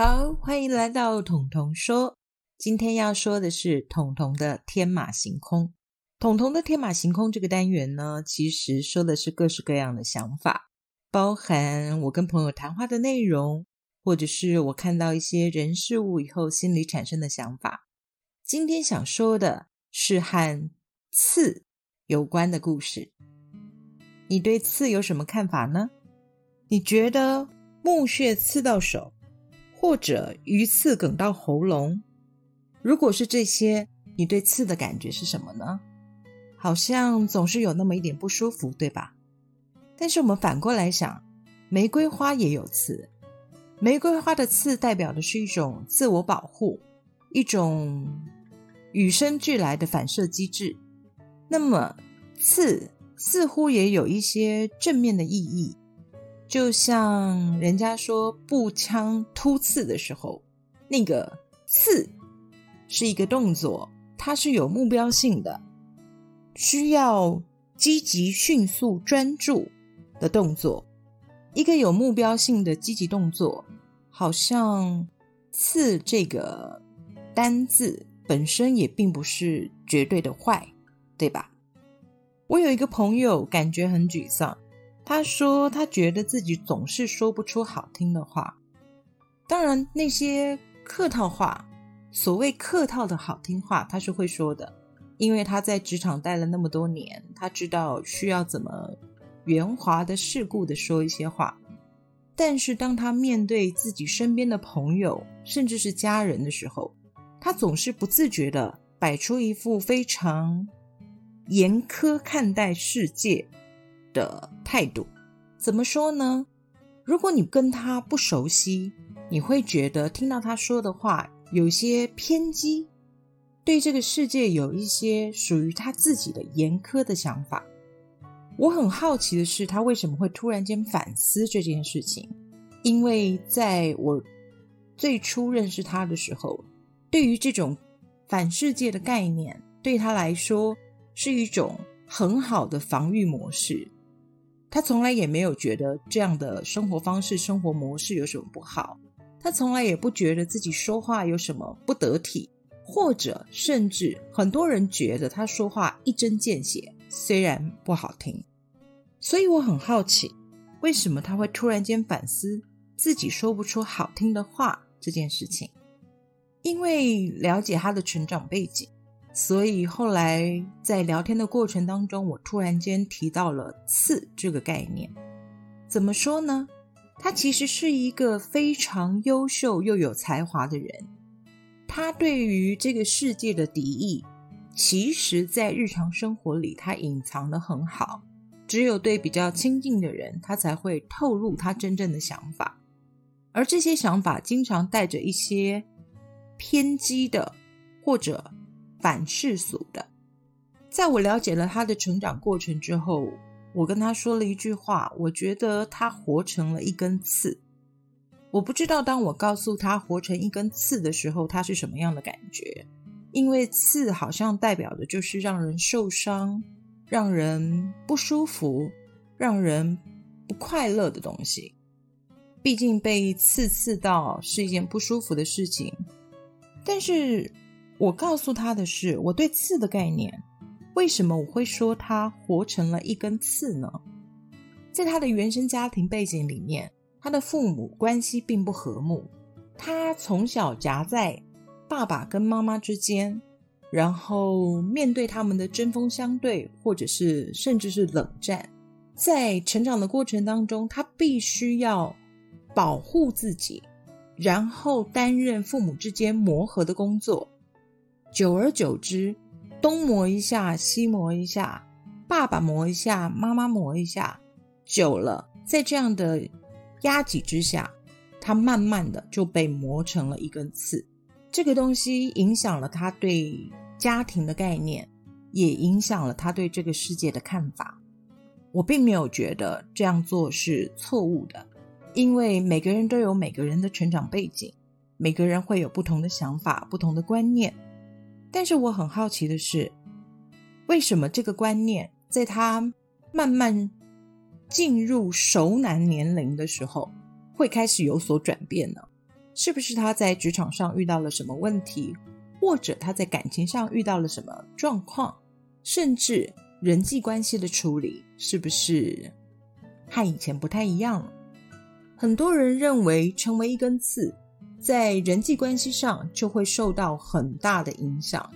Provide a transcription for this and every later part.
好，欢迎来到彤彤说。今天要说的是彤彤的天马行空。彤彤的天马行空这个单元呢，其实说的是各式各样的想法，包含我跟朋友谈话的内容，或者是我看到一些人事物以后心里产生的想法。今天想说的是和刺有关的故事。你对刺有什么看法呢？你觉得木屑刺到手，或者鱼刺梗到喉咙？如果是这些，你对刺的感觉是什么呢？好像总是有那么一点不舒服，对吧？但是我们反过来想，玫瑰花也有刺，玫瑰花的刺代表的是一种自我保护，一种与生俱来的反射机制。那么刺似乎也有一些正面的意义。就像人家说步枪突刺的时候，那个刺是一个动作，它是有目标性的，需要积极、迅速、专注的动作。一个有目标性的积极动作，好像刺这个单字本身也并不是绝对的坏，对吧？我有一个朋友，感觉很沮丧。他说：“他觉得自己总是说不出好听的话。当然，那些客套话，所谓客套的好听话，他是会说的，因为他在职场待了那么多年，他知道需要怎么圆滑的、世故的说一些话。但是，当他面对自己身边的朋友，甚至是家人的时候，他总是不自觉的摆出一副非常严苛看待世界。”的态度怎么说呢？如果你跟他不熟悉，你会觉得听到他说的话有些偏激，对这个世界有一些属于他自己的严苛的想法。我很好奇的是，他为什么会突然间反思这件事情？因为在我最初认识他的时候，对于这种反世界的概念，对他来说是一种很好的防御模式。他从来也没有觉得这样的生活方式、生活模式有什么不好。他从来也不觉得自己说话有什么不得体，或者甚至很多人觉得他说话一针见血，虽然不好听。所以我很好奇，为什么他会突然间反思自己说不出好听的话这件事情？因为了解他的成长背景。所以后来在聊天的过程当中，我突然间提到了“刺”这个概念。怎么说呢？他其实是一个非常优秀又有才华的人。他对于这个世界的敌意，其实在日常生活里他隐藏的很好。只有对比较亲近的人，他才会透露他真正的想法。而这些想法经常带着一些偏激的，或者。反世俗的，在我了解了他的成长过程之后，我跟他说了一句话，我觉得他活成了一根刺。我不知道当我告诉他活成一根刺的时候，他是什么样的感觉，因为刺好像代表的就是让人受伤、让人不舒服、让人不快乐的东西。毕竟被刺刺到是一件不舒服的事情，但是。我告诉他的是我对刺的概念。为什么我会说他活成了一根刺呢？在他的原生家庭背景里面，他的父母关系并不和睦，他从小夹在爸爸跟妈妈之间，然后面对他们的针锋相对，或者是甚至是冷战，在成长的过程当中，他必须要保护自己，然后担任父母之间磨合的工作。久而久之，东磨一下，西磨一下，爸爸磨一下，妈妈磨一下，久了，在这样的压挤之下，他慢慢的就被磨成了一根刺。这个东西影响了他对家庭的概念，也影响了他对这个世界的看法。我并没有觉得这样做是错误的，因为每个人都有每个人的成长背景，每个人会有不同的想法、不同的观念。但是我很好奇的是，为什么这个观念在他慢慢进入熟男年龄的时候会开始有所转变呢？是不是他在职场上遇到了什么问题，或者他在感情上遇到了什么状况，甚至人际关系的处理是不是和以前不太一样了？很多人认为成为一根刺，在人际关系上就会受到很大的影响。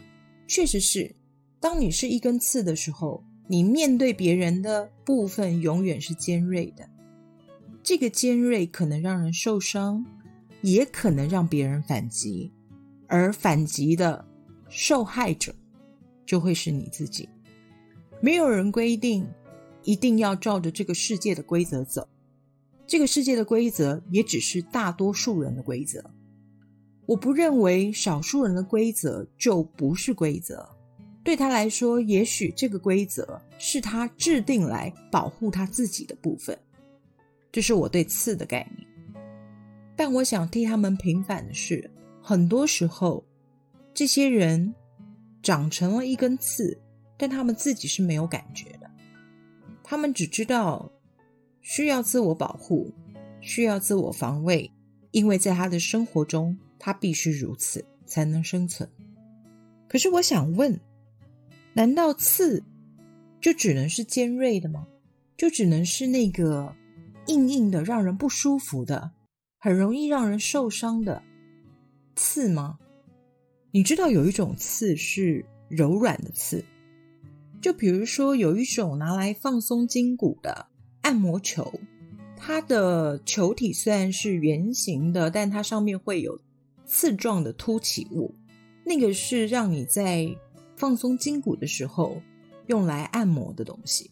确实是，当你是一根刺的时候，你面对别人的部分永远是尖锐的。这个尖锐可能让人受伤，也可能让别人反击，而反击的受害者就会是你自己。没有人规定一定要照着这个世界的规则走，这个世界的规则也只是大多数人的规则。我不认为少数人的规则就不是规则，对他来说，也许这个规则是他制定来保护他自己的部分。这是我对刺的概念，但我想替他们平反的是，很多时候，这些人长成了一根刺，但他们自己是没有感觉的。他们只知道需要自我保护，需要自我防卫，因为在他的生活中，他必须如此才能生存。可是我想问，难道刺就只能是尖锐的吗？就只能是那个？硬硬的，让人不舒服的，很容易让人受伤的刺吗？你知道有一种刺是柔软的刺，就比如说有一种拿来放松筋骨的按摩球，它的球体虽然是圆形的，但它上面会有刺状的凸起物，那个是让你在放松筋骨的时候用来按摩的东西。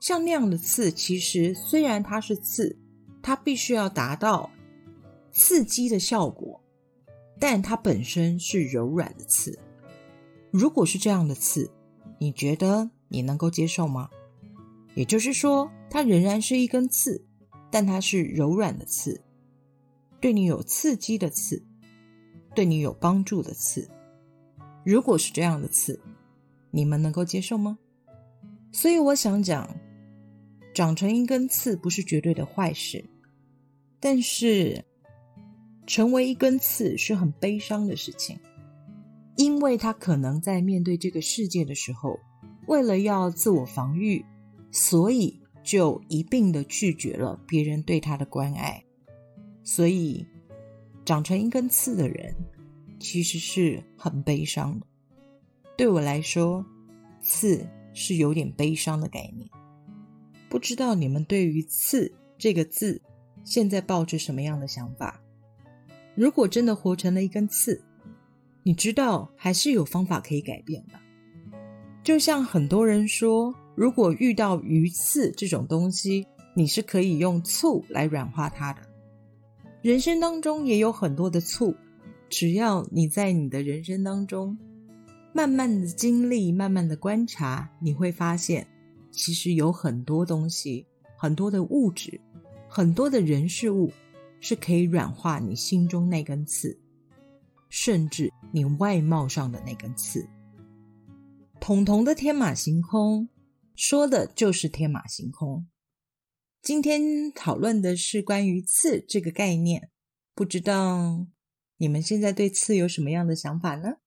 像那样的刺，其实虽然它是刺，它必须要达到刺激的效果，但它本身是柔软的刺。如果是这样的刺，你觉得你能够接受吗？也就是说，它仍然是一根刺，但它是柔软的刺，对你有刺激的刺，对你有帮助的刺。如果是这样的刺，你们能够接受吗？所以我想讲。长成一根刺不是绝对的坏事，但是成为一根刺是很悲伤的事情，因为他可能在面对这个世界的时候，为了要自我防御，所以就一并的拒绝了别人对他的关爱，所以长成一根刺的人其实是很悲伤的。对我来说，刺是有点悲伤的概念。不知道你们对于“刺”这个字，现在抱着什么样的想法？如果真的活成了一根刺，你知道还是有方法可以改变的。就像很多人说，如果遇到鱼刺这种东西，你是可以用醋来软化它的。人生当中也有很多的醋，只要你在你的人生当中慢慢的经历、慢慢的观察，你会发现。其实有很多东西，很多的物质，很多的人事物，是可以软化你心中那根刺，甚至你外貌上的那根刺。统统的天马行空，说的就是天马行空。今天讨论的是关于刺这个概念，不知道你们现在对刺有什么样的想法呢？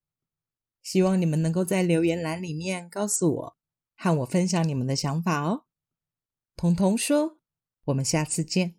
希望你们能够在留言栏里面告诉我。和我分享你们的想法哦，彤彤说：“我们下次见。”